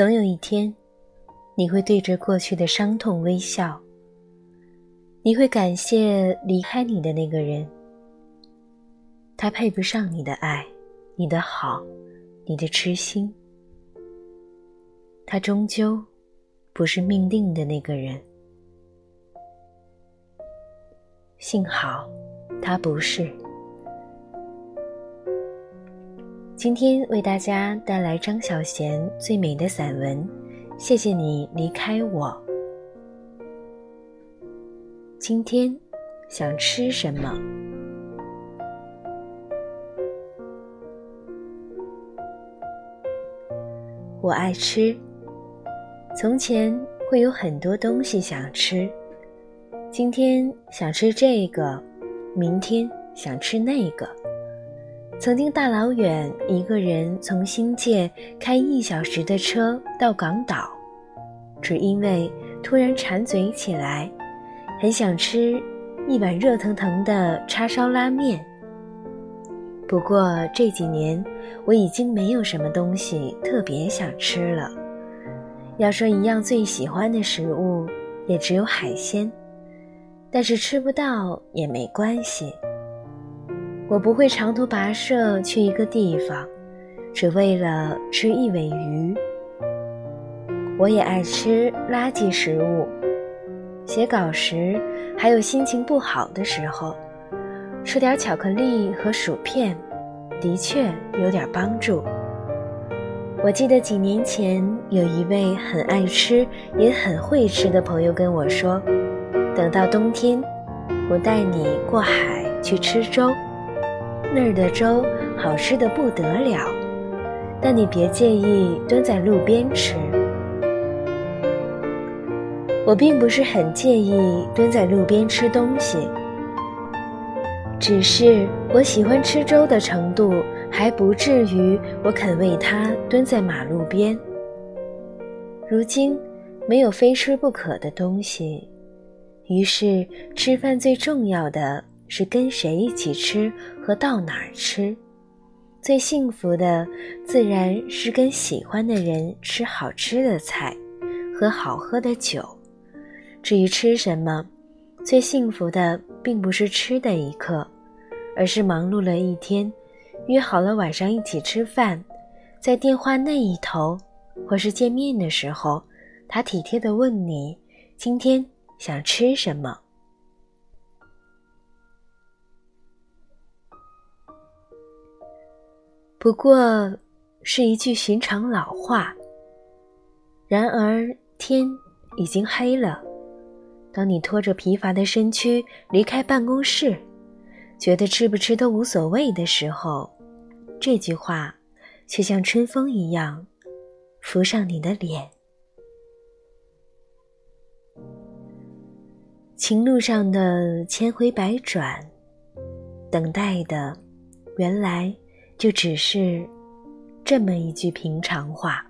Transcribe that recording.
总有一天，你会对着过去的伤痛微笑。你会感谢离开你的那个人，他配不上你的爱，你的好，你的痴心。他终究不是命定的那个人。幸好，他不是。今天为大家带来张小娴最美的散文，《谢谢你离开我》。今天想吃什么？我爱吃。从前会有很多东西想吃，今天想吃这个，明天想吃那个。曾经大老远一个人从新界开一小时的车到港岛，只因为突然馋嘴起来。很想吃一碗热腾腾的叉烧拉面。不过这几年我已经没有什么东西特别想吃了。要说一样最喜欢的食物，也只有海鲜。但是吃不到也没关系。我不会长途跋涉去一个地方，只为了吃一尾鱼。我也爱吃垃圾食物。写稿时，还有心情不好的时候，吃点巧克力和薯片，的确有点帮助。我记得几年前，有一位很爱吃也很会吃的朋友跟我说：“等到冬天，我带你过海去吃粥，那儿的粥好吃的不得了，但你别介意蹲在路边吃。”我并不是很介意蹲在路边吃东西，只是我喜欢吃粥的程度还不至于我肯为它蹲在马路边。如今没有非吃不可的东西，于是吃饭最重要的是跟谁一起吃和到哪儿吃，最幸福的自然是跟喜欢的人吃好吃的菜，喝好喝的酒。至于吃什么，最幸福的并不是吃的一刻，而是忙碌了一天，约好了晚上一起吃饭，在电话那一头，或是见面的时候，他体贴地问你今天想吃什么。不过是一句寻常老话。然而天已经黑了。当你拖着疲乏的身躯离开办公室，觉得吃不吃都无所谓的时候，这句话却像春风一样拂上你的脸。情路上的千回百转，等待的原来就只是这么一句平常话。